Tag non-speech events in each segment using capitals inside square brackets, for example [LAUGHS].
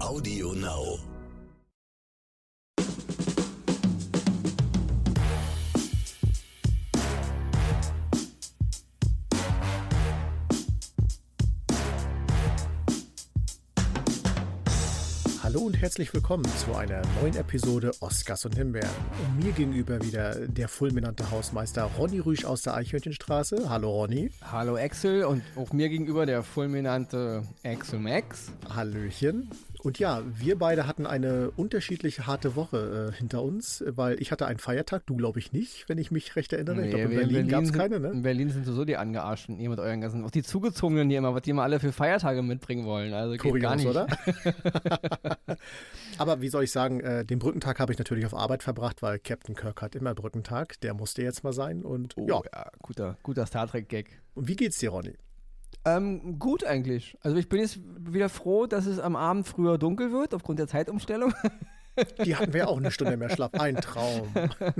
Audio Now. Hallo und herzlich willkommen zu einer neuen Episode Oscars und Himbeeren. Und mir gegenüber wieder der fulminante Hausmeister Ronny Rüsch aus der Eichhörnchenstraße. Hallo Ronny. Hallo Axel und auch mir gegenüber der fulminante Axel Max. Hallöchen. Und ja, wir beide hatten eine unterschiedlich harte Woche äh, hinter uns, weil ich hatte einen Feiertag, du glaube ich nicht, wenn ich mich recht erinnere. ich glaube, in Berlin, Berlin gab es keine, ne? In Berlin sind sowieso die Angearschten, ihr mit euren ganzen, auch die Zugezogenen hier immer, was die immer alle für Feiertage mitbringen wollen. Also Kurios, gar nicht. oder? [LAUGHS] Aber wie soll ich sagen, äh, den Brückentag habe ich natürlich auf Arbeit verbracht, weil Captain Kirk hat immer Brückentag, der musste jetzt mal sein und oh, ja. ja. guter, guter Star Trek-Gag. Und wie geht's dir, Ronny? Ähm, gut eigentlich. Also ich bin jetzt wieder froh, dass es am Abend früher dunkel wird, aufgrund der Zeitumstellung. Die hatten wir auch eine Stunde mehr Schlaf. Ein Traum.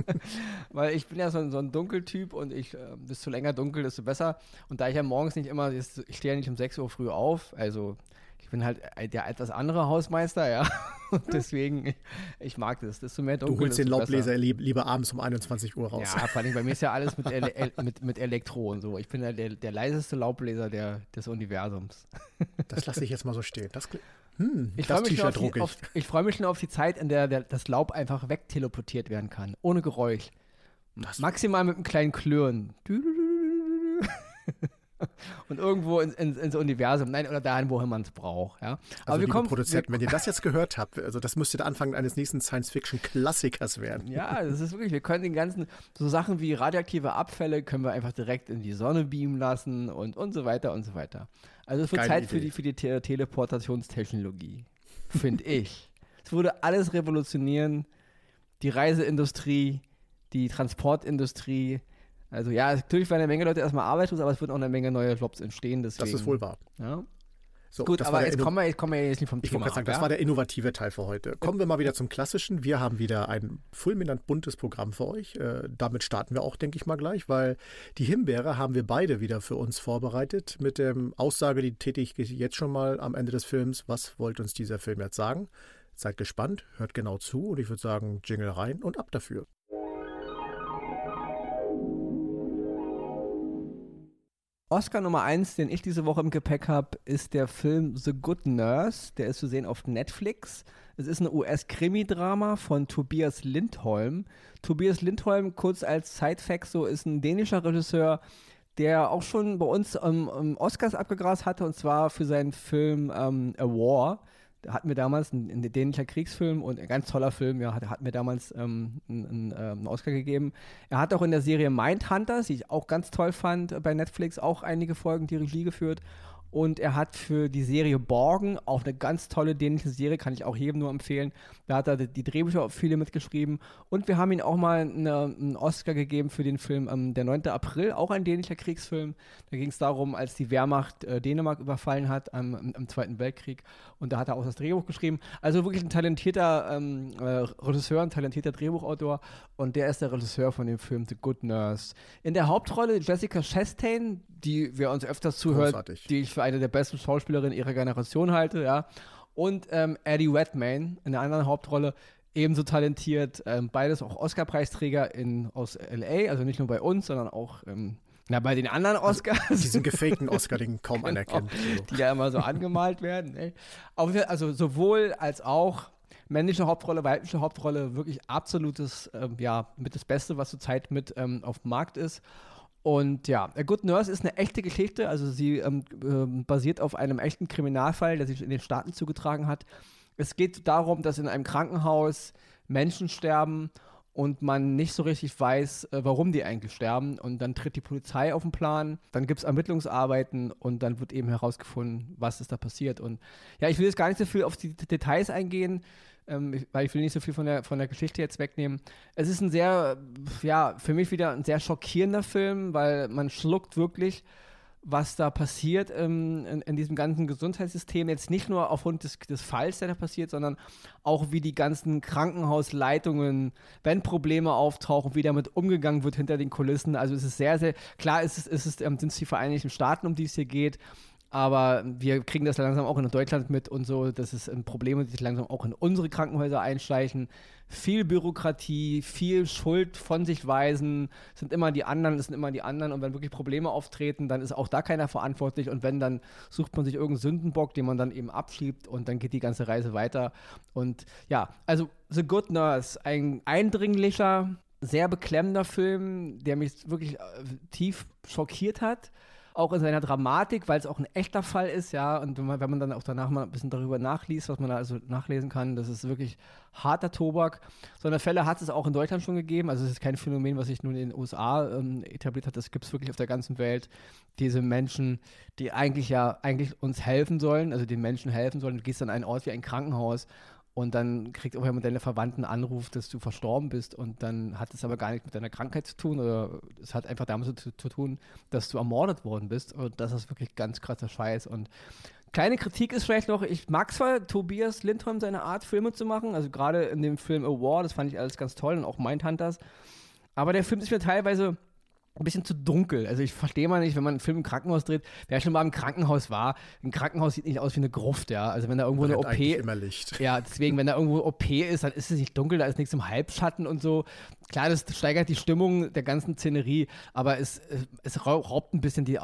[LAUGHS] Weil ich bin ja so ein, so ein Dunkeltyp und ich, äh, desto länger dunkel, desto besser. Und da ich ja morgens nicht immer, ich stehe ja nicht um 6 Uhr früh auf, also bin halt der etwas andere Hausmeister, ja. [LAUGHS] Und deswegen, ich, ich mag das. Desto mehr dunkel, Du holst den Laubbläser lieb, lieber abends um 21 Uhr raus. Ja, vor allem bei mir ist ja alles mit, Ele mit, mit Elektro und so. Ich bin ja der, der leiseste Laubbläser der, des Universums. [LAUGHS] Das lasse ich jetzt mal so stehen. Das, hm, ich freue mich, ich. freu mich schon auf die Zeit, in der, der das Laub einfach wegteleportiert werden kann. Ohne Geräusch. Das Maximal mit einem kleinen Klirren. [LAUGHS] und irgendwo ins, ins, ins, Universum, nein, oder dahin, wohin man es braucht. Ja. Aber also, wir kommen, Produzenten, wenn ihr [LAUGHS] das jetzt gehört habt, also das müsste der Anfang eines nächsten Science-Fiction-Klassikers werden. Ja, das ist wirklich, wir können den ganzen, so Sachen wie radioaktive Abfälle können wir einfach direkt in die Sonne beamen lassen und, und so weiter und so weiter. Also es wird Zeit für die, für die Te Teleportationstechnologie, finde [LAUGHS] ich. Es würde alles revolutionieren, die Reiseindustrie, die Transportindustrie, also ja, natürlich werden eine Menge Leute erstmal arbeitslos, aber es wird auch eine Menge neue Jobs entstehen. Deswegen. Das ist wohl wahr. Ja. So, Gut, aber jetzt kommen, wir, jetzt kommen wir jetzt nicht vom Thema. Ich wollte sagen, ab, das war der innovative Teil für heute. Kommen wir mal wieder zum Klassischen. Wir haben wieder ein fulminant buntes Programm für euch. Äh, damit starten wir auch, denke ich mal, gleich, weil die Himbeere haben wir beide wieder für uns vorbereitet mit der Aussage, die tätige ich jetzt schon mal am Ende des Films. Was wollte uns dieser Film jetzt sagen? Seid gespannt, hört genau zu und ich würde sagen, Jingle rein und ab dafür. Oscar Nummer 1, den ich diese Woche im Gepäck habe, ist der Film The Good Nurse. Der ist zu sehen auf Netflix. Es ist ein US-Krimi-Drama von Tobias Lindholm. Tobias Lindholm, kurz als Side-Fact, so ist ein dänischer Regisseur, der auch schon bei uns ähm, Oscars abgegrast hatte, und zwar für seinen Film ähm, A War hatten wir damals einen, einen dänischer Kriegsfilm und ein ganz toller Film, ja, hat, hat mir damals ähm, einen, einen, Oscar gegeben. Er hat auch in der Serie Mindhunters, die ich auch ganz toll fand, bei Netflix auch einige Folgen die Regie geführt. Und er hat für die Serie Borgen, auch eine ganz tolle dänische Serie, kann ich auch jedem nur empfehlen. Da hat er die Drehbücher viele mitgeschrieben. Und wir haben ihm auch mal eine, einen Oscar gegeben für den Film ähm, Der 9. April, auch ein dänischer Kriegsfilm. Da ging es darum, als die Wehrmacht äh, Dänemark überfallen hat am, am, Zweiten Weltkrieg. Und da hat er auch das Drehbuch geschrieben. Also wirklich ein talentierter ähm, äh, Regisseur, ein talentierter Drehbuchautor. Und der ist der Regisseur von dem Film The Good Nurse. In der Hauptrolle Jessica Chastain, die wir uns öfters zuhört, Großartig. die ich für eine der besten Schauspielerinnen ihrer Generation halte, ja. Und ähm, Eddie Redmayne in der anderen Hauptrolle, ebenso talentiert, ähm, beides auch Oscar-Preisträger in, aus L.A., also nicht nur bei uns, sondern auch ähm, na, bei den anderen also Oscars. Also diesen gefakten [LAUGHS] Oscar, den kaum genau, einer kennt. So. Die ja immer so angemalt werden. Ey. Also sowohl als auch männliche Hauptrolle, weibliche Hauptrolle, wirklich absolutes, ähm, ja, mit das Beste, was zurzeit mit ähm, auf dem Markt ist. Und ja, A Good Nurse ist eine echte Geschichte. Also sie ähm, äh, basiert auf einem echten Kriminalfall, der sich in den Staaten zugetragen hat. Es geht darum, dass in einem Krankenhaus Menschen sterben und man nicht so richtig weiß, äh, warum die eigentlich sterben. Und dann tritt die Polizei auf den Plan, dann gibt es Ermittlungsarbeiten und dann wird eben herausgefunden, was ist da passiert. Und ja, ich will jetzt gar nicht so viel auf die Details eingehen ähm, weil ich will nicht so viel von der, von der Geschichte jetzt wegnehmen. Es ist ein sehr, ja, für mich wieder ein sehr schockierender Film, weil man schluckt wirklich, was da passiert ähm, in, in, diesem ganzen Gesundheitssystem. Jetzt nicht nur aufgrund des, des Falls, der da passiert, sondern auch wie die ganzen Krankenhausleitungen, wenn Probleme auftauchen, wie damit umgegangen wird hinter den Kulissen. Also es ist sehr, sehr, klar, es ist, es ist, ähm, sind es die Vereinigten Staaten, um die es hier geht aber wir kriegen das langsam auch in Deutschland mit und so, dass es ein Problem ist, sich langsam auch in unsere Krankenhäuser einschleichen. Viel Bürokratie, viel Schuld von sich weisen, sind immer die anderen, es sind immer die anderen. Und wenn wirklich Probleme auftreten, dann ist auch da keiner verantwortlich. Und wenn, dann sucht man sich irgendeinen Sündenbock, den man dann eben abschiebt und dann geht die ganze Reise weiter. Und ja, also The Good Nurse, ein eindringlicher, sehr beklemmender Film, der mich wirklich äh, tief schockiert hat auch in seiner Dramatik, weil es auch ein echter Fall ist, ja. Und wenn man, wenn man dann auch danach mal ein bisschen darüber nachliest, was man da also nachlesen kann, das ist wirklich harter Tobak. So eine Fälle hat es auch in Deutschland schon gegeben. Also es ist kein Phänomen, was sich nun in den USA ähm, etabliert hat. Das gibt es wirklich auf der ganzen Welt. Diese Menschen, die eigentlich ja eigentlich uns helfen sollen, also den Menschen helfen sollen. Du gehst an einen Ort wie ein Krankenhaus und dann kriegt auch jemand deine Verwandten einen Anruf, dass du verstorben bist. Und dann hat es aber gar nichts mit deiner Krankheit zu tun. Oder es hat einfach damit zu, zu, tun, dass du ermordet worden bist. Und das ist wirklich ganz krasser Scheiß. Und kleine Kritik ist vielleicht noch, ich mag zwar Tobias Lindholm seine Art, Filme zu machen, also gerade in dem Film A War, das fand ich alles ganz toll. Und auch Mindhunters, aber der Film ist mir teilweise ein bisschen zu dunkel. Also ich verstehe mal nicht, wenn man einen Film im Krankenhaus dreht, wer schon mal im Krankenhaus war, ein Krankenhaus sieht nicht aus wie eine Gruft, ja. Also wenn da irgendwo eine OP immer Licht. [LAUGHS] Ja, deswegen wenn da irgendwo OP ist, dann ist es nicht dunkel, da ist nichts im Halbschatten und so. Klar, das steigert die Stimmung der ganzen Szenerie, aber es, es raubt ein bisschen die,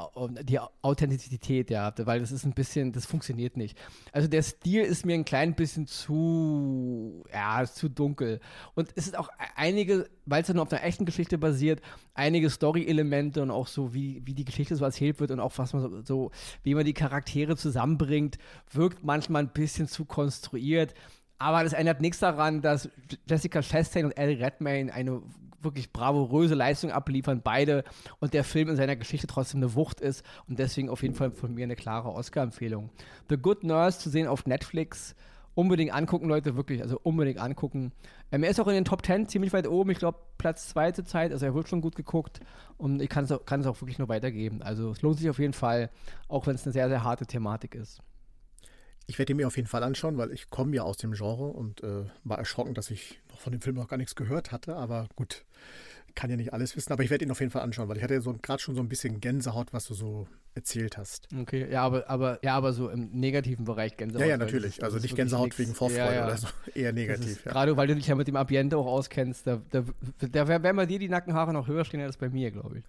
die Authentizität, ja, weil das ist ein bisschen, das funktioniert nicht. Also der Stil ist mir ein klein bisschen zu, ja, zu dunkel. Und es ist auch einige, weil es ja nur auf einer echten Geschichte basiert, einige Story-Elemente und auch so, wie, wie die Geschichte so erzählt wird und auch was man so, so, wie man die Charaktere zusammenbringt, wirkt manchmal ein bisschen zu konstruiert. Aber das ändert nichts daran, dass Jessica Chastain und Ellie Redmayne eine wirklich bravouröse Leistung abliefern, beide, und der Film in seiner Geschichte trotzdem eine Wucht ist und deswegen auf jeden Fall von mir eine klare Oscar-Empfehlung. The Good Nurse zu sehen auf Netflix unbedingt angucken, Leute, wirklich, also unbedingt angucken. Ähm, er ist auch in den Top 10 ziemlich weit oben, ich glaube Platz 2 zur Zeit, also er wird schon gut geguckt und ich kann es auch, kann es auch wirklich nur weitergeben. Also es lohnt sich auf jeden Fall, auch wenn es eine sehr, sehr harte Thematik ist. Ich werde ihn mir auf jeden Fall anschauen, weil ich komme ja aus dem Genre und äh, war erschrocken, dass ich noch von dem Film noch gar nichts gehört hatte, aber gut, kann ja nicht alles wissen, aber ich werde ihn auf jeden Fall anschauen, weil ich hatte ja so gerade schon so ein bisschen Gänsehaut, was du so erzählt hast. Okay, ja, aber, aber, ja, aber so im negativen Bereich Gänsehaut. Ja, ja, natürlich. also nicht Gänsehaut nix. wegen Vorfreude ja, ja. oder so. [LAUGHS] Eher negativ. Ja. Gerade weil du dich ja mit dem Ambiente auch auskennst, da, da, da werden bei dir die Nackenhaare noch höher stehen als bei mir, glaube ich.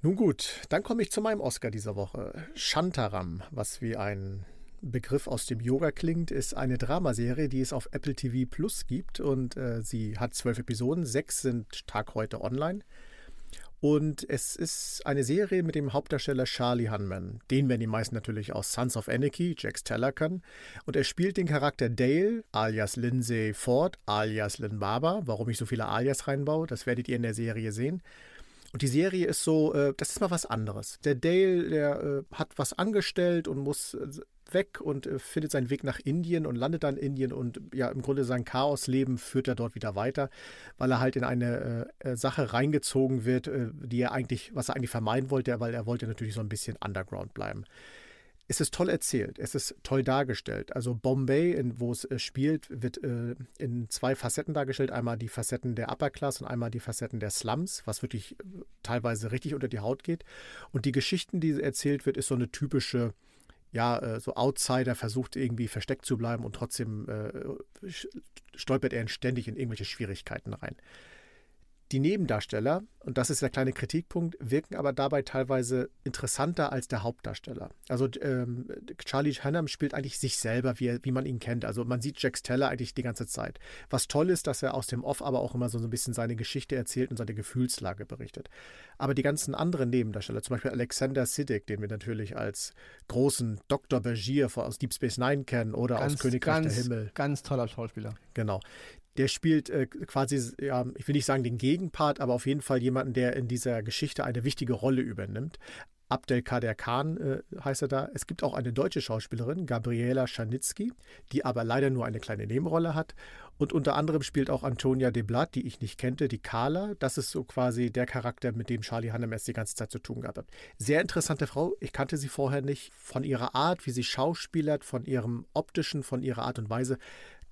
Nun gut, dann komme ich zu meinem Oscar dieser Woche. Shantaram, was wie ein Begriff aus dem Yoga klingt, ist eine Dramaserie, die es auf Apple TV Plus gibt und äh, sie hat zwölf Episoden, sechs sind Tag heute online. Und es ist eine Serie mit dem Hauptdarsteller Charlie Hunman. Den werden die meisten natürlich aus Sons of Anarchy, Jax Teller kennen. Und er spielt den Charakter Dale, alias Lindsay Ford, alias Lynn Barber. Warum ich so viele Alias reinbaue, das werdet ihr in der Serie sehen. Und die Serie ist so, äh, das ist mal was anderes. Der Dale, der äh, hat was angestellt und muss äh, weg und äh, findet seinen Weg nach Indien und landet dann in Indien und ja, im Grunde sein Chaosleben führt er dort wieder weiter, weil er halt in eine äh, äh, Sache reingezogen wird, äh, die er eigentlich, was er eigentlich vermeiden wollte, weil er wollte natürlich so ein bisschen underground bleiben. Es ist toll erzählt, es ist toll dargestellt. Also Bombay, in, wo es äh, spielt, wird in zwei Facetten dargestellt. Einmal die Facetten der Upper Class und einmal die Facetten der Slums, was wirklich teilweise richtig unter die Haut geht. Und die Geschichten, die erzählt wird, ist so eine typische ja, äh, so Outsider versucht irgendwie versteckt zu bleiben und trotzdem äh, stolpert er ständig in irgendwelche Schwierigkeiten rein. Die Nebendarsteller, und das ist der kleine Kritikpunkt, wirken aber dabei teilweise interessanter als der Hauptdarsteller. Also ähm, Charlie Hunnam spielt eigentlich sich selber, wie, wie man ihn kennt. Also man sieht Jack Steller eigentlich die ganze Zeit. Was toll ist, dass er aus dem Off aber auch immer so ein bisschen seine Geschichte erzählt und seine Gefühlslage berichtet. Aber die ganzen anderen Nebendarsteller, zum Beispiel Alexander Siddig, den wir natürlich als großen Dr. Bergier aus Deep Space Nine kennen oder ganz, aus Königreich ganz, der Himmel. Ganz toller Schauspieler. Genau der spielt äh, quasi, ja, ich will nicht sagen den Gegenpart, aber auf jeden Fall jemanden, der in dieser Geschichte eine wichtige Rolle übernimmt. Abdelkader Khan äh, heißt er da. Es gibt auch eine deutsche Schauspielerin, Gabriela Schanitzky, die aber leider nur eine kleine Nebenrolle hat. Und unter anderem spielt auch Antonia de Blatt, die ich nicht kannte, die Carla. Das ist so quasi der Charakter, mit dem Charlie Hannem erst die ganze Zeit zu tun gehabt hat. Sehr interessante Frau. Ich kannte sie vorher nicht. Von ihrer Art, wie sie schauspielert, von ihrem optischen, von ihrer Art und Weise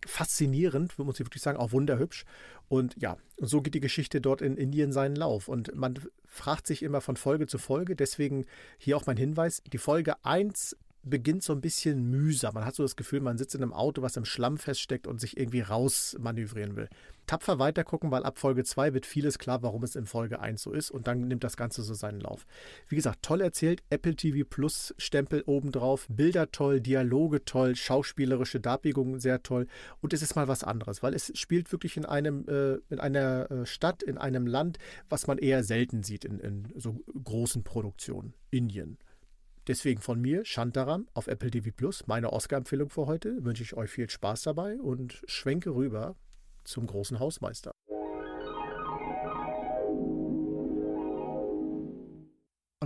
faszinierend, muss ich wirklich sagen, auch wunderhübsch. Und ja, so geht die Geschichte dort in Indien seinen Lauf. Und man fragt sich immer von Folge zu Folge, deswegen hier auch mein Hinweis, die Folge 1 beginnt so ein bisschen mühsam. Man hat so das Gefühl, man sitzt in einem Auto, was im Schlamm feststeckt und sich irgendwie rausmanövrieren will. Tapfer weitergucken, weil ab Folge 2 wird vieles klar, warum es in Folge 1 so ist und dann nimmt das Ganze so seinen Lauf. Wie gesagt, toll erzählt, Apple TV Plus Stempel obendrauf, Bilder toll, Dialoge toll, schauspielerische Darbiegungen sehr toll und es ist mal was anderes, weil es spielt wirklich in einem äh, in einer äh, Stadt, in einem Land, was man eher selten sieht in, in so großen Produktionen. Indien. Deswegen von mir, Shantaram auf Apple TV Plus, meine Oscar-Empfehlung für heute. Wünsche ich euch viel Spaß dabei und schwenke rüber zum großen Hausmeister.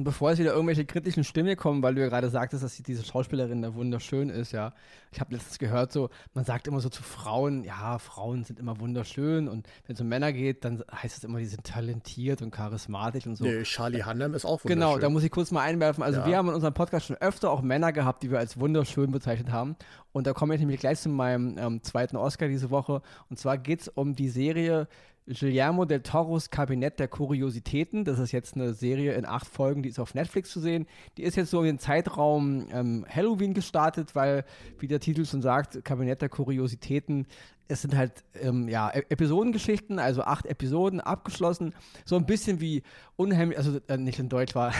Bevor es wieder irgendwelche kritischen Stimmen kommen, weil du ja gerade sagtest, dass diese Schauspielerin da wunderschön ist, ja. Ich habe letztens gehört, so, man sagt immer so zu Frauen, ja, Frauen sind immer wunderschön und wenn es um Männer geht, dann heißt es immer, die sind talentiert und charismatisch und so. Nee, Charlie Hunnam ist auch wunderschön. Genau, da muss ich kurz mal einwerfen. Also ja. wir haben in unserem Podcast schon öfter auch Männer gehabt, die wir als wunderschön bezeichnet haben. Und da komme ich nämlich gleich zu meinem ähm, zweiten Oscar diese Woche. Und zwar geht es um die Serie Guillermo del Toros Kabinett der Kuriositäten. Das ist jetzt eine Serie in acht Folgen, die ist auf Netflix zu sehen. Die ist jetzt so in den Zeitraum ähm, Halloween gestartet, weil, wie der Titel schon sagt, Kabinett der Kuriositäten es sind halt ähm, ja, e-, Episodengeschichten, also acht Episoden abgeschlossen. So ein bisschen wie unheimlich, also äh, nicht in Deutsch war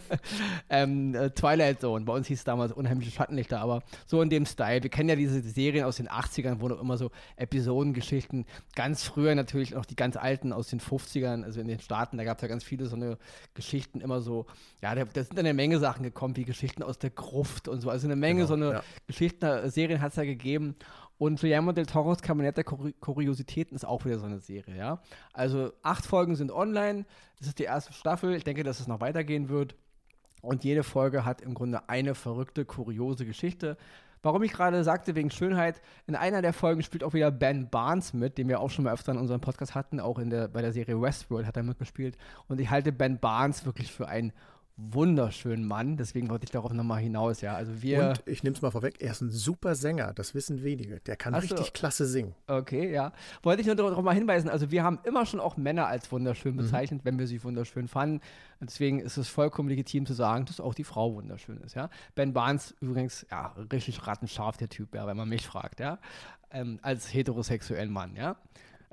[LAUGHS] ähm, äh, Twilight Zone. Bei uns hieß es damals unheimliche Schattenlichter, aber so in dem Style. Wir kennen ja diese Serien aus den 80ern, wo noch immer so Episodengeschichten, ganz früher natürlich auch die ganz alten aus den 50ern, also in den Staaten, da gab es ja ganz viele so eine Geschichten immer so, ja, da, da, sind eine Menge Sachen gekommen, wie Geschichten aus der Gruft und so. Also eine Menge genau, so eine ja. Geschichten, äh, Serien hat es ja gegeben. Und Guillermo del Toros Kabinett der Kuriositäten ist auch wieder so eine Serie, ja. Also acht Folgen sind online. Das ist die erste Staffel. Ich denke, dass es noch weitergehen wird. Und jede Folge hat im Grunde eine verrückte, kuriose Geschichte. Warum ich gerade sagte, wegen Schönheit, in einer der Folgen spielt auch wieder Ben Barnes mit, den wir auch schon mal öfter in unserem Podcast hatten, auch in der, bei der Serie Westworld hat er mitgespielt. Und ich halte Ben Barnes wirklich für einen wunderschönen Mann. Deswegen wollte ich darauf nochmal hinaus, ja. Also wir. Und ich nehme es mal vorweg, er ist ein super Sänger, das wissen wenige. Der kann Achso. richtig klasse singen. Okay, ja. Wollte ich nur darauf mal hinweisen, also wir haben immer schon auch Männer als wunderschön mhm. bezeichnet, mhm. wenn wir sie wunderschön fanden. Und deswegen ist es vollkommen legitim zu sagen, dass auch die Frau wunderschön ist, ja. Ben Barnes übrigens, ja, richtig rattenscharf der Typ, ja, wenn man mich fragt, ja. Ähm, als heterosexuellen Mann, ja.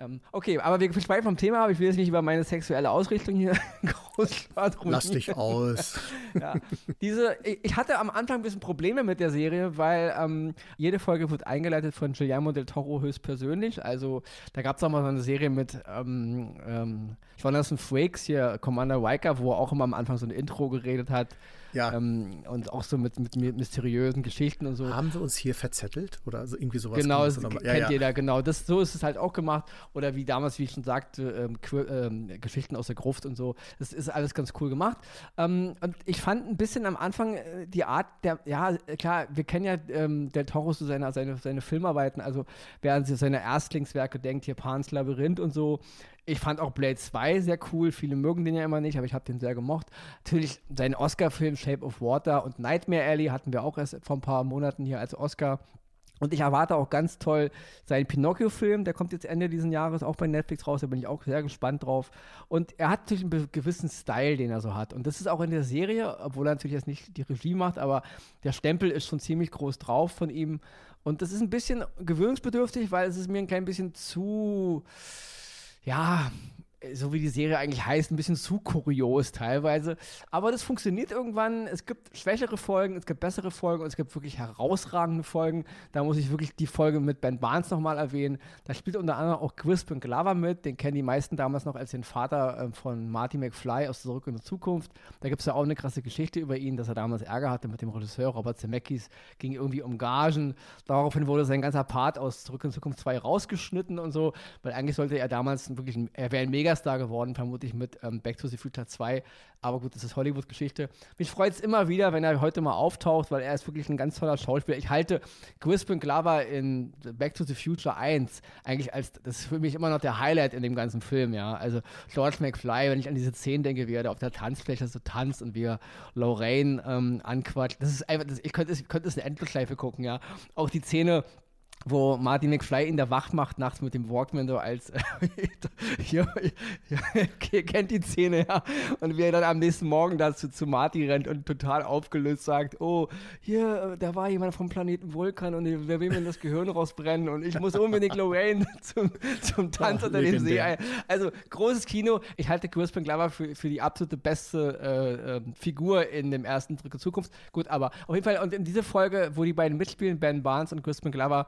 Ähm, okay, aber wir verschweifen vom Thema, aber ich will jetzt nicht über meine sexuelle Ausrichtung hier [LAUGHS] groß Lass dich aus. [LAUGHS] ja. Diese, ich hatte am Anfang ein bisschen Probleme mit der Serie, weil ähm, jede Folge wird eingeleitet von Guillermo del Toro höchstpersönlich. Also da gab es auch mal so eine Serie mit ähm, ähm, Jonathan Frakes hier, Commander Riker, wo er auch immer am Anfang so ein Intro geredet hat. Ja. Ähm, und auch so mit, mit, mysteriösen Geschichten und so. Haben wir uns hier verzettelt oder so irgendwie sowas? Genau, das kennt ja, ja. jeder, genau. Das, so ist es halt auch gemacht. Oder wie damals, wie ich schon sagte, ähm, ähm, Geschichten aus der Gruft und so. Das ist alles ganz cool gemacht. Ähm, und ich fand ein bisschen am Anfang äh, die Art der, ja, klar, wir kennen ja ähm, Del Toro so seine, seine, seine Filmarbeiten, also während sie seine Erstlingswerke denkt, hier Pans Labyrinth und so, ich fand auch Blade 2 sehr cool. Viele mögen den ja immer nicht, aber ich habe den sehr gemocht. Natürlich sein Oscar-Film Shape of Water und Nightmare Alley hatten wir auch erst vor ein paar Monaten hier als Oscar. Und ich erwarte auch ganz toll seinen Pinocchio-Film, der kommt jetzt Ende dieses Jahres auch bei Netflix raus, da bin ich auch sehr gespannt drauf. Und er hat natürlich einen gewissen Style, den er so hat. Und das ist auch in der Serie, obwohl er natürlich jetzt nicht die Regie macht, aber der Stempel ist schon ziemlich groß drauf von ihm. Und das ist ein bisschen gewöhnungsbedürftig, weil es ist mir ein klein bisschen zu ja, so wie die Serie eigentlich heißt, ein bisschen zu kurios teilweise. Aber das funktioniert irgendwann. Es gibt schwächere Folgen, es gibt bessere Folgen und es gibt wirklich herausragende Folgen. Da muss ich wirklich die Folge mit Ben Barnes nochmal erwähnen. Da spielt unter anderem auch Crispin Glover mit. Den kennen die meisten damals noch als den Vater äh, von Marty McFly aus Zurück in die Zukunft. Da gibt es ja auch eine krasse Geschichte über ihn, dass er damals Ärger hatte mit dem Regisseur Robert Zemeckis. Ging irgendwie um Gagen. Daraufhin wurde sein ganzer Part aus Zurück in die Zukunft 2 rausgeschnitten und so. Weil eigentlich sollte er damals wirklich, er wäre ein mega Megastar geworden, vermutlich mit ähm, Back to the Future 2. Aber gut, das ist Hollywood-Geschichte. Mich freut es immer wieder, wenn er heute mal auftaucht, weil er ist wirklich ein ganz toller Schauspieler. Ich halte Crispin Glover in Back to the Future 1 eigentlich als, das ist für mich immer noch der Highlight in dem ganzen Film, ja. Also George McFly, wenn ich an diese Szene denke, wie er da auf der Tanzfläche so tanzt und wie er Lorraine ähm, anquatscht. Das ist einfach, das, ich könnte ich könnte es eine Endlosschleife gucken, ja. Auch die Szene, wo Martin McFly in der Wacht macht, nachts mit dem Walkman so als, [LAUGHS] hier, hier, kennt die Szene, ja, und wie er dann am nächsten Morgen dazu zu Marty rennt und total aufgelöst sagt, oh, hier, da war jemand vom Planeten Vulkan und wer will mir das Gehirn rausbrennen und ich muss unbedingt Lorraine [LAUGHS] zum, zum Tanz unter dem See. Also, großes Kino. Ich halte Crispin Glover für, für die absolute beste äh, äh, Figur in dem ersten Drücke Zukunft. Gut, aber auf jeden Fall, und in dieser Folge, wo die beiden mitspielen, Ben Barnes und Crispin Glover,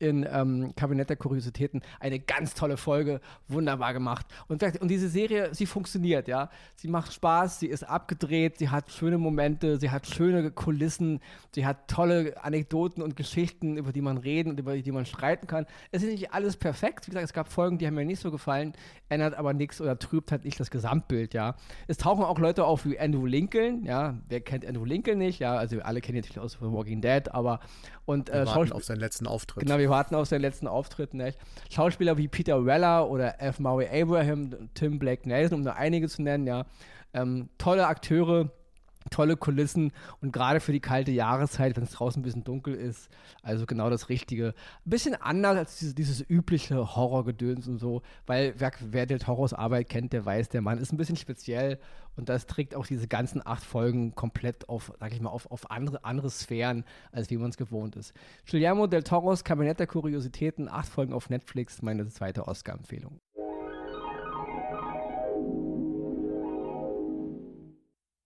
in ähm, Kabinett der Kuriositäten. Eine ganz tolle Folge, wunderbar gemacht. Und, und diese Serie, sie funktioniert, ja. Sie macht Spaß, sie ist abgedreht, sie hat schöne Momente, sie hat schöne Kulissen, sie hat tolle Anekdoten und Geschichten, über die man reden und über die man streiten kann. Es ist nicht alles perfekt. Wie gesagt, es gab Folgen, die haben mir nicht so gefallen, ändert aber nichts oder trübt halt nicht das Gesamtbild, ja. Es tauchen auch Leute auf wie Andrew Lincoln, ja. Wer kennt Andrew Lincoln nicht? Ja, also alle kennen ihn natürlich aus Walking Dead, aber und äh, warten auf seinen letzten Auftritt. Genau, wir warten auf seinen letzten Auftritt. Nicht? Schauspieler wie Peter Weller oder F. Murray Abraham, Tim Blake Nelson, um nur einige zu nennen, ja. Ähm, tolle Akteure tolle Kulissen und gerade für die kalte Jahreszeit, wenn es draußen ein bisschen dunkel ist, also genau das Richtige. Ein bisschen anders als dieses, dieses übliche Horrorgedöns und so, weil wer, wer Del Toros Arbeit kennt, der weiß, der Mann ist ein bisschen speziell und das trägt auch diese ganzen acht Folgen komplett auf, sag ich mal, auf, auf andere, andere Sphären, als wie man es gewohnt ist. Guillermo Del Toros Kabinett der Kuriositäten, acht Folgen auf Netflix, meine zweite Oscar-Empfehlung.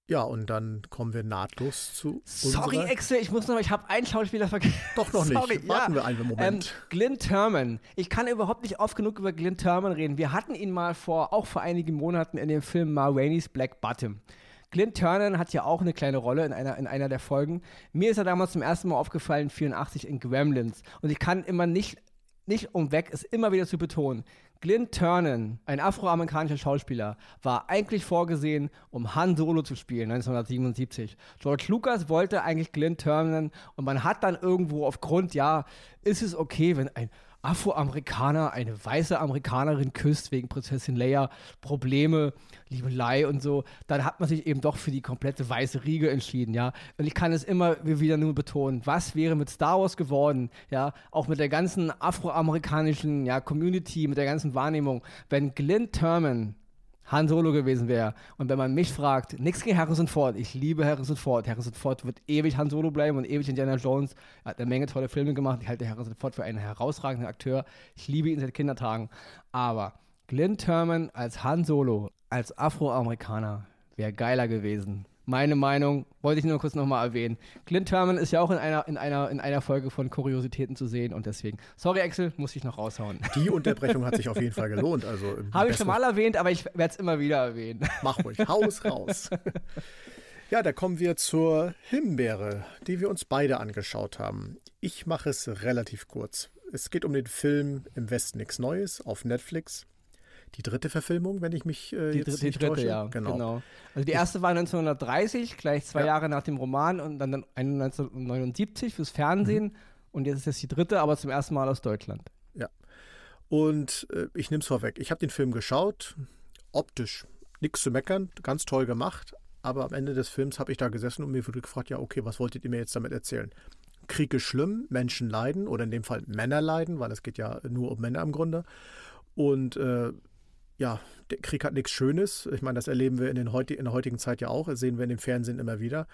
Ja, und dann kommen wir nahtlos zu. Sorry, Excel, ich muss noch, ich habe einen Schauspieler vergessen. Doch noch Sorry, nicht. Warten ja. wir einen Moment. Ähm, Glyn Turman. Ich kann überhaupt nicht oft genug über Glyn Turman reden. Wir hatten ihn mal vor, auch vor einigen Monaten in dem Film Ma Rainey's Black Bottom. Glyn Turman hat ja auch eine kleine Rolle in einer, in einer der Folgen. Mir ist er damals zum ersten Mal aufgefallen, 84 in Gremlins. Und ich kann immer nicht, nicht umweg, es immer wieder zu betonen. Glyn Turnen, ein afroamerikanischer Schauspieler, war eigentlich vorgesehen, um Han Solo zu spielen, 1977. George Lucas wollte eigentlich Glyn Turnen und man hat dann irgendwo aufgrund, ja, ist es okay, wenn ein Afroamerikaner eine weiße Amerikanerin küsst wegen Prinzessin Leia, Probleme, Liebelei und so, dann hat man sich eben doch für die komplette weiße Riege entschieden, ja. Und ich kann es immer wieder nur betonen, was wäre mit Star Wars geworden, ja, auch mit der ganzen afroamerikanischen ja, Community, mit der ganzen Wahrnehmung, wenn Glenn Turman Han Solo gewesen wäre. Und wenn man mich fragt, nichts gegen Harrison Ford, ich liebe Harrison Ford. Harrison Ford wird ewig Han Solo bleiben und ewig Indiana Jones. Er hat eine Menge tolle Filme gemacht. Ich halte Harrison Ford für einen herausragenden Akteur. Ich liebe ihn seit Kindertagen. Aber Glenn Turman als Han Solo, als Afroamerikaner, wäre geiler gewesen meine Meinung, wollte ich nur kurz nochmal erwähnen. Clint Herman ist ja auch in einer, in, einer, in einer Folge von Kuriositäten zu sehen und deswegen, sorry Axel, muss ich noch raushauen. Die Unterbrechung hat sich auf jeden Fall gelohnt. Also Habe ich schon mal erwähnt, aber ich werde es immer wieder erwähnen. Mach ruhig, haus raus. Ja, da kommen wir zur Himbeere, die wir uns beide angeschaut haben. Ich mache es relativ kurz. Es geht um den Film Im Westen nichts Neues auf Netflix die dritte Verfilmung, wenn ich mich äh, die, jetzt die nicht dritte, täusche. ja, genau. genau. Also die erste war 1930, gleich zwei ja. Jahre nach dem Roman und dann 1979 fürs Fernsehen mhm. und jetzt ist es die dritte, aber zum ersten Mal aus Deutschland. Ja. Und äh, ich nehme es vorweg. Ich habe den Film geschaut, optisch nichts zu meckern, ganz toll gemacht, aber am Ende des Films habe ich da gesessen und mir wurde gefragt, ja, okay, was wolltet ihr mir jetzt damit erzählen? Krieg ist schlimm, Menschen leiden oder in dem Fall Männer leiden, weil es geht ja nur um Männer im Grunde. Und äh, ja, der Krieg hat nichts Schönes. Ich meine, das erleben wir in, den heut, in der heutigen Zeit ja auch. Das sehen wir in dem Fernsehen immer wieder.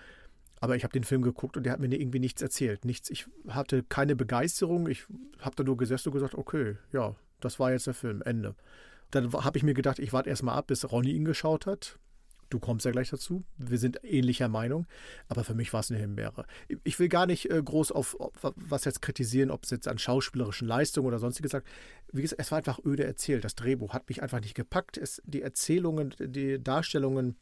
Aber ich habe den Film geguckt und der hat mir irgendwie nichts erzählt. Nichts, ich hatte keine Begeisterung. Ich habe da nur gesessen und gesagt, okay, ja, das war jetzt der Film, Ende. Dann habe ich mir gedacht, ich warte erstmal ab, bis Ronny ihn geschaut hat. Du kommst ja gleich dazu. Wir sind ähnlicher Meinung. Aber für mich war es eine Himbeere. Ich will gar nicht äh, groß auf, was jetzt kritisieren, ob es jetzt an schauspielerischen Leistungen oder sonstiges sagt. Wie gesagt, es war einfach öde erzählt. Das Drehbuch hat mich einfach nicht gepackt. Es, die Erzählungen, die Darstellungen,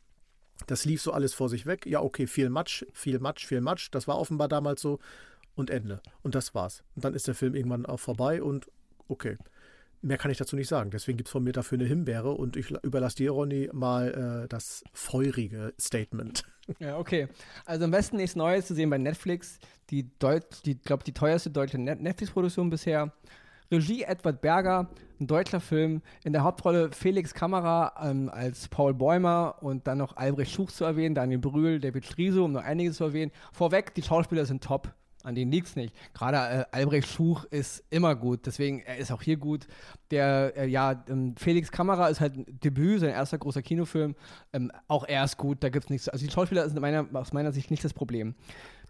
das lief so alles vor sich weg. Ja, okay, viel Matsch, viel Matsch, viel Matsch. Das war offenbar damals so. Und Ende. Und das war's. Und dann ist der Film irgendwann auch vorbei und okay. Mehr kann ich dazu nicht sagen. Deswegen gibt es von mir dafür eine Himbeere und ich überlasse dir, Ronny, mal äh, das feurige Statement. [LAUGHS] Ja, okay. Also am besten nichts Neues zu sehen bei Netflix. Die, die glaube die teuerste deutsche Net Netflix-Produktion bisher. Regie Edward Berger, ein deutscher Film. In der Hauptrolle Felix Kamera ähm, als Paul Bäumer und dann noch Albrecht Schuch zu erwähnen, Daniel Brühl, David Striso, um noch einiges zu erwähnen. Vorweg, die Schauspieler sind top. An denen liegt es nicht. Gerade äh, Albrecht Schuch ist immer gut, deswegen er ist auch hier gut. Der, äh, ja, ähm, Felix Kamera ist halt ein Debüt, sein erster großer Kinofilm. Ähm, auch er ist gut, da gibt es nichts. Also die Schauspieler sind meiner, aus meiner Sicht nicht das Problem.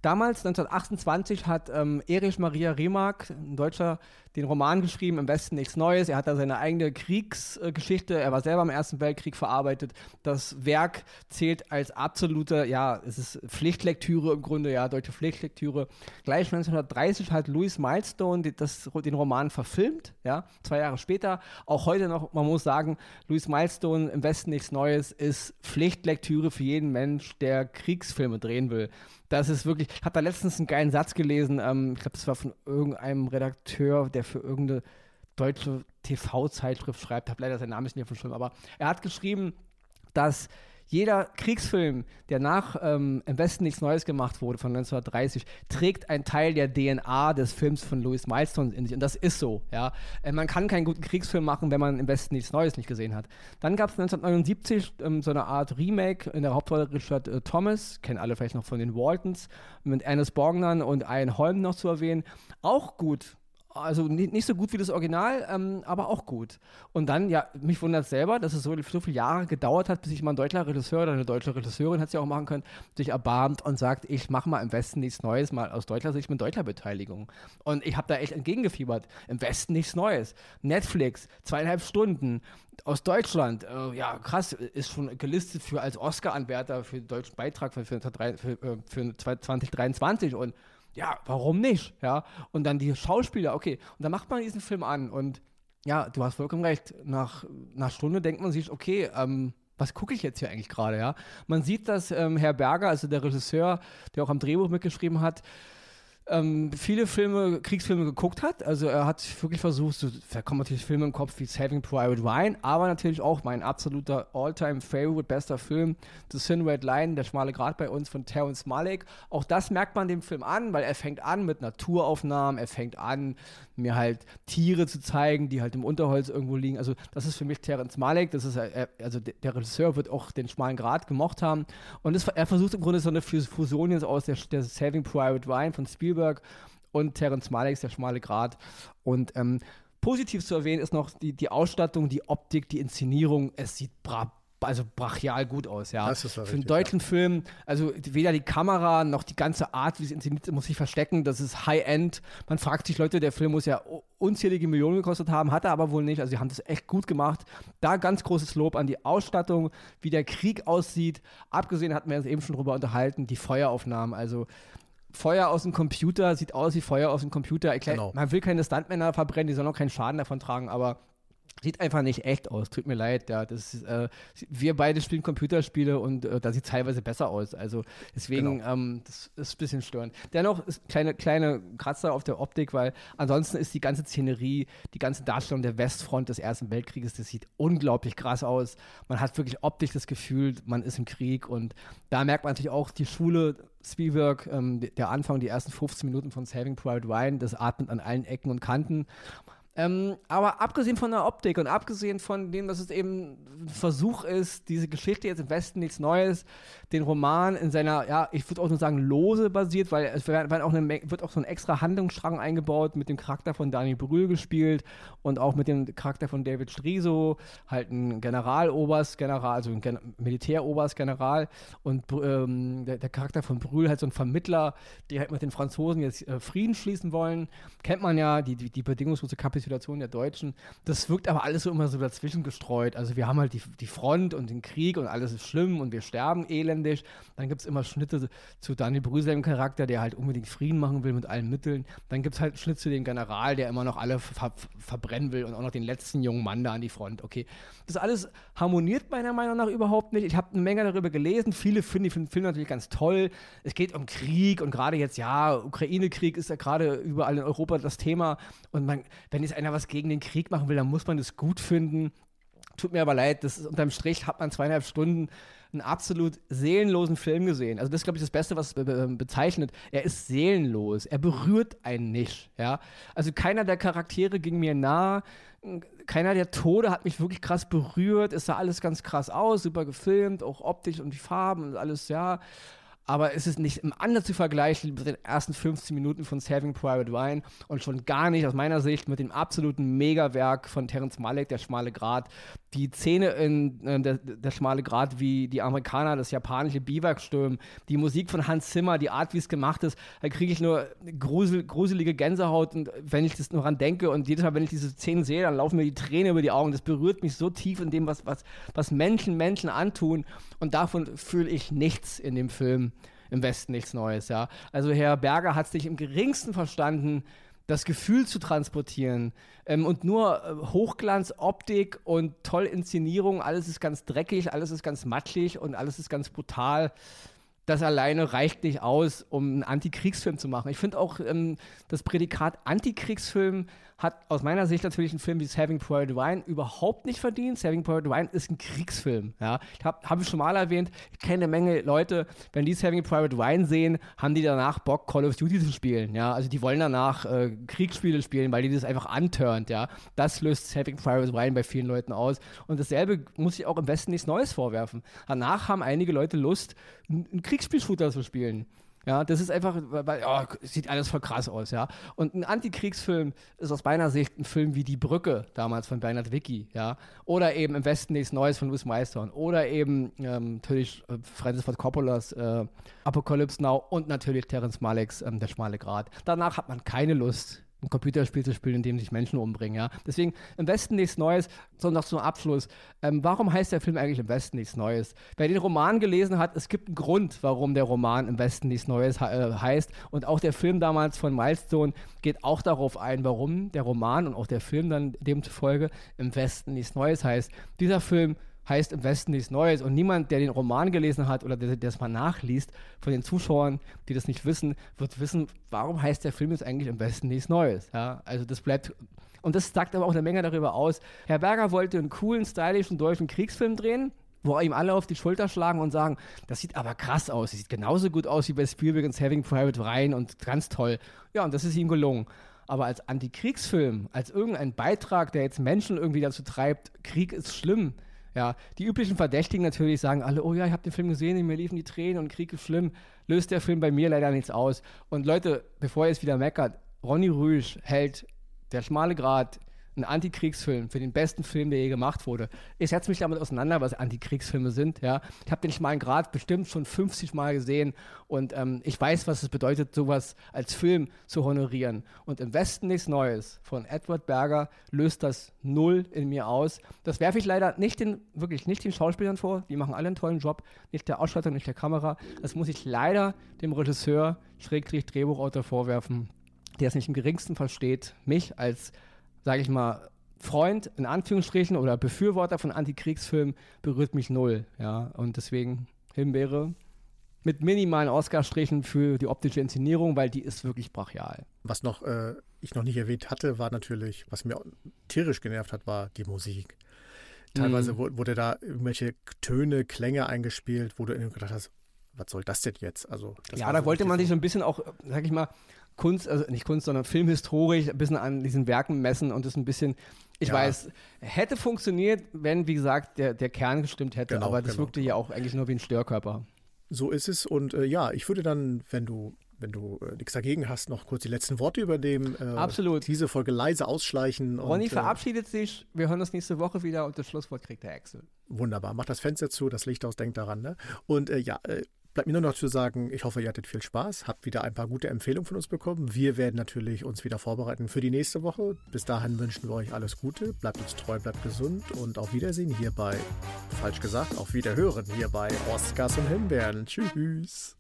Damals, 1928, hat ähm, Erich Maria Remark, ein Deutscher, den Roman geschrieben, Im Westen nichts Neues. Er hat da seine eigene Kriegsgeschichte, er war selber im Ersten Weltkrieg verarbeitet. Das Werk zählt als absolute, ja, es ist Pflichtlektüre im Grunde, ja, deutsche Pflichtlektüre. Gleich 1930 hat Louis Milestone das, den Roman verfilmt, ja, zwei Jahre später. Auch heute noch, man muss sagen, Louis Milestone, Im Westen nichts Neues, ist Pflichtlektüre für jeden Mensch, der Kriegsfilme drehen will. Das ist wirklich, ich habe da letztens einen geilen Satz gelesen, ähm, ich glaube, das war von irgendeinem Redakteur, der für irgendeine deutsche TV-Zeitschrift schreibt, habe leider seinen Namen nicht mehr verschwunden, aber er hat geschrieben, dass jeder Kriegsfilm, der nach ähm, Im Westen nichts Neues gemacht wurde, von 1930, trägt einen Teil der DNA des Films von Louis Milestone in sich. Und das ist so, ja. Äh, man kann keinen guten Kriegsfilm machen, wenn man Im Westen nichts Neues nicht gesehen hat. Dann gab es 1979 ähm, so eine Art Remake in der Hauptrolle Richard äh, Thomas, kennen alle vielleicht noch von den Waltons, mit Ernest Borgnern und Ian Holm noch zu erwähnen. Auch gut, also nicht, nicht so gut wie das Original, ähm, aber auch gut. Und dann, ja, mich wundert es selber, dass es so, so viele Jahre gedauert hat, bis sich mal ein deutscher Regisseur oder eine deutsche Regisseurin, hat sie auch machen können, sich erbarmt und sagt, ich mache mal im Westen nichts Neues, mal aus deutscher Sicht mit deutscher Beteiligung. Und ich habe da echt entgegengefiebert. Im Westen nichts Neues. Netflix, zweieinhalb Stunden, aus Deutschland, äh, ja krass, ist schon gelistet für als Oscar-Anwärter für den deutschen Beitrag für, für, für, für 2023 und ja, warum nicht? Ja, und dann die Schauspieler, okay, und dann macht man diesen Film an und ja, du hast vollkommen recht. Nach einer Stunde denkt man sich, okay, ähm, was gucke ich jetzt hier eigentlich gerade, ja? Man sieht, dass ähm, Herr Berger, also der Regisseur, der auch am Drehbuch mitgeschrieben hat, ähm, viele Filme, Kriegsfilme geguckt hat. Also er hat wirklich versucht, so, da kommen natürlich Filme im Kopf wie Saving Private Ryan, aber natürlich auch mein absoluter All-Time-Favorite, bester Film, The Thin Red Line, der schmale Grat bei uns von Terrence Malick. Auch das merkt man dem Film an, weil er fängt an mit Naturaufnahmen, er fängt an, mir halt Tiere zu zeigen, die halt im Unterholz irgendwo liegen. Also das ist für mich Terrence Malick, das ist, äh, also der Regisseur wird auch den schmalen Grat gemocht haben und das, er versucht im Grunde so eine Fusion jetzt aus der, der Saving Private Ryan von Spielberg Spielberg und Terence Malick, der schmale Grat. Und ähm, positiv zu erwähnen ist noch die, die Ausstattung, die Optik, die Inszenierung. Es sieht bra also brachial gut aus, ja. Das ist Für einen deutschen ja. Film, also weder die Kamera noch die ganze Art, wie es inszeniert muss sich verstecken. Das ist High-End. Man fragt sich, Leute, der Film muss ja unzählige Millionen gekostet haben, hat er aber wohl nicht. Also, sie haben das echt gut gemacht. Da ganz großes Lob an die Ausstattung, wie der Krieg aussieht. Abgesehen hatten wir uns eben schon drüber unterhalten, die Feueraufnahmen. Also, Feuer aus dem Computer sieht aus wie Feuer aus dem Computer. Erklär, genau. Man will keine Stuntmänner verbrennen, die sollen auch keinen Schaden davon tragen, aber sieht einfach nicht echt aus. Tut mir leid, ja. Das ist, äh, wir beide spielen Computerspiele und äh, da sieht es teilweise besser aus. Also deswegen, genau. ähm, das ist ein bisschen störend. Dennoch ist kleine, kleine Kratzer auf der Optik, weil ansonsten ist die ganze Szenerie, die ganze Darstellung der Westfront des Ersten Weltkrieges, das sieht unglaublich krass aus. Man hat wirklich optisch das Gefühl, man ist im Krieg und da merkt man natürlich auch die Schule Spielberg, ähm, der Anfang, die ersten 15 Minuten von Saving Private Ryan, das atmet an allen Ecken und Kanten. Ähm, aber abgesehen von der Optik und abgesehen von dem, dass es eben ein Versuch ist, diese Geschichte jetzt im Westen nichts Neues, den Roman in seiner, ja, ich würde auch nur sagen, lose basiert, weil es wird auch, eine, wird auch so ein extra Handlungsstrang eingebaut mit dem Charakter von Daniel Brühl gespielt und auch mit dem Charakter von David Striso, halt ein Generaloberst, General, also ein Gen Militäroberst, General und ähm, der, der, Charakter von Brühl halt so ein Vermittler, die halt mit den Franzosen jetzt äh, Frieden schließen wollen. Kennt man ja, die, die, die bedingungslose Kapitulation Situation der Deutschen. Das wirkt aber alles so immer so dazwischen gestreut. Also wir haben halt die, die Front und den Krieg und alles ist schlimm und wir sterben elendig. Dann gibt es immer Schnitte zu Daniel Brüssel im Charakter, der halt unbedingt Frieden machen will mit allen Mitteln. Dann gibt es halt einen Schnitt zu dem General, der immer noch alle ver verbrennen will und auch noch den letzten jungen Mann da an die Front. Okay, das alles harmoniert meiner Meinung nach überhaupt nicht. Ich habe eine Menge darüber gelesen. Viele finden den Film natürlich ganz toll. Es geht um Krieg und gerade jetzt, ja, Ukraine-Krieg ist ja gerade überall in Europa das Thema. Und man, wenn es einer was gegen den Krieg machen will, dann muss man das gut finden. Tut mir aber leid, das ist unterm Strich hat man zweieinhalb Stunden einen absolut seelenlosen Film gesehen. Also das ist, glaube ich, das Beste, was be bezeichnet. Er ist seelenlos. Er berührt einen nicht. Ja? Also keiner der Charaktere ging mir nah. Keiner der Tode hat mich wirklich krass berührt. Es sah alles ganz krass aus, super gefilmt, auch optisch und die Farben und alles, ja. Aber es ist nicht im Ansatz zu vergleichen mit den ersten 15 Minuten von Saving Private Ryan und schon gar nicht aus meiner Sicht mit dem absoluten Megawerk von Terence Malick, Der schmale Grat. Die Szene in äh, der, der schmale Grat, wie die Amerikaner das japanische Biwak stürmen, die Musik von Hans Zimmer, die Art, wie es gemacht ist, da kriege ich nur grusel, gruselige Gänsehaut und wenn ich das nur dran denke und jedes Mal, wenn ich diese Szenen sehe, dann laufen mir die Tränen über die Augen. Das berührt mich so tief in dem, was, was, was Menschen Menschen antun und davon fühle ich nichts in dem Film im Westen nichts Neues, ja. Also Herr Berger hat sich im geringsten verstanden, das Gefühl zu transportieren. Ähm, und nur äh, Hochglanz, Optik und toll Inszenierung, alles ist ganz dreckig, alles ist ganz matschig und alles ist ganz brutal das alleine reicht nicht aus, um einen Antikriegsfilm zu machen. Ich finde auch ähm, das Prädikat Antikriegsfilm hat aus meiner Sicht natürlich ein Film wie Saving Private Ryan überhaupt nicht verdient. Saving Private Ryan ist ein Kriegsfilm. Ja? Ich habe hab schon mal erwähnt, ich kenne eine Menge Leute, wenn die Saving Private Ryan sehen, haben die danach Bock, Call of Duty zu spielen. Ja? Also die wollen danach äh, Kriegsspiele spielen, weil die das einfach anturnt. Ja? Das löst Saving Private Ryan bei vielen Leuten aus. Und dasselbe muss ich auch im Westen nichts Neues vorwerfen. Danach haben einige Leute Lust, einen Kriegsspielshooter zu spielen. Ja, das ist einfach, weil, oh, sieht alles voll krass aus, ja. Und ein Antikriegsfilm ist aus meiner Sicht ein Film wie Die Brücke damals von Bernhard Wicki, ja. Oder eben Im Westen nichts Neues von Louis Meistern. Oder eben ähm, natürlich äh, Francis Ford Coppolas äh, Apocalypse Now und natürlich Terence Malicks ähm, Der schmale Grat. Danach hat man keine Lust, ein Computerspiel zu spielen, in dem sich Menschen umbringen. Ja? Deswegen im Westen nichts Neues, sondern noch zum Abschluss. Ähm, warum heißt der Film eigentlich im Westen nichts Neues? Wer den Roman gelesen hat, es gibt einen Grund, warum der Roman im Westen nichts Neues äh, heißt. Und auch der Film damals von Milestone geht auch darauf ein, warum der Roman und auch der Film dann demzufolge im Westen nichts Neues heißt. Dieser Film heißt im Westen nichts Neues. Und niemand, der den Roman gelesen hat oder der, der das mal nachliest, von den Zuschauern, die das nicht wissen, wird wissen, warum heißt der Film jetzt eigentlich im Westen nichts Neues. Ja? Also das bleibt. Und das sagt aber auch eine Menge darüber aus. Herr Berger wollte einen coolen, stylischen deutschen Kriegsfilm drehen wo ihm alle auf die Schulter schlagen und sagen, das sieht aber krass aus, das sieht genauso gut aus wie bei Spielberg und Saving Private Ryan und ganz toll. Ja, und das ist ihm gelungen. Aber als Antikriegsfilm, als irgendein Beitrag, der jetzt Menschen irgendwie dazu treibt, Krieg ist schlimm, ja, die üblichen Verdächtigen natürlich sagen alle, oh ja, ich habe den Film gesehen, mir liefen die Tränen und Krieg ist schlimm. Löst der Film bei mir leider nichts aus. Und Leute, bevor ihr es wieder meckert, Ronny Rüsch hält der schmale Grat ein Antikriegsfilm für den besten Film, der je gemacht wurde. Ich setze mich damit auseinander, was Antikriegsfilme sind. Ja. Ich habe den schmalen Grad bestimmt schon 50 Mal gesehen und ähm, ich weiß, was es bedeutet, sowas als Film zu honorieren. Und im Westen nichts Neues von Edward Berger löst das null in mir aus. Das werfe ich leider nicht den, wirklich nicht den Schauspielern vor. Die machen alle einen tollen Job. Nicht der Ausstattung, nicht der Kamera. Das muss ich leider dem Regisseur, Schrägstrich Drehbuchautor vorwerfen, der es nicht im geringsten versteht, mich als sage ich mal, Freund in Anführungsstrichen oder Befürworter von Antikriegsfilmen berührt mich null. Ja, und deswegen Himbeere mit minimalen Oscar-Strichen für die optische Inszenierung, weil die ist wirklich brachial. Was noch äh, ich noch nicht erwähnt hatte, war natürlich, was mir tierisch genervt hat, war die Musik. Teilweise mm. wurde da irgendwelche Töne, Klänge eingespielt, wo du gedacht hast, was soll das denn jetzt? Also, ja, da wollte man sich so ein bisschen auch, sag ich mal, Kunst, also nicht Kunst, sondern filmhistorisch ein bisschen an diesen Werken messen und das ein bisschen, ich ja. weiß, hätte funktioniert, wenn, wie gesagt, der, der Kern gestimmt hätte, genau, aber das genau. wirkte ja auch eigentlich nur wie ein Störkörper. So ist es und äh, ja, ich würde dann, wenn du wenn du äh, nichts dagegen hast, noch kurz die letzten Worte übernehmen. Äh, Absolut. Diese Folge leise ausschleichen. Ronny und, äh, verabschiedet sich. Wir hören uns nächste Woche wieder und das Schlusswort kriegt der Axel. Wunderbar. Mach das Fenster zu, das Licht aus, denkt daran. Ne? Und äh, ja, äh, Bleibt mir nur noch zu sagen, ich hoffe, ihr hattet viel Spaß, habt wieder ein paar gute Empfehlungen von uns bekommen. Wir werden natürlich uns wieder vorbereiten für die nächste Woche. Bis dahin wünschen wir euch alles Gute, bleibt uns treu, bleibt gesund und auf Wiedersehen hier bei, falsch gesagt, auf Wiederhören hier bei Oscars und Himbeeren. Tschüss.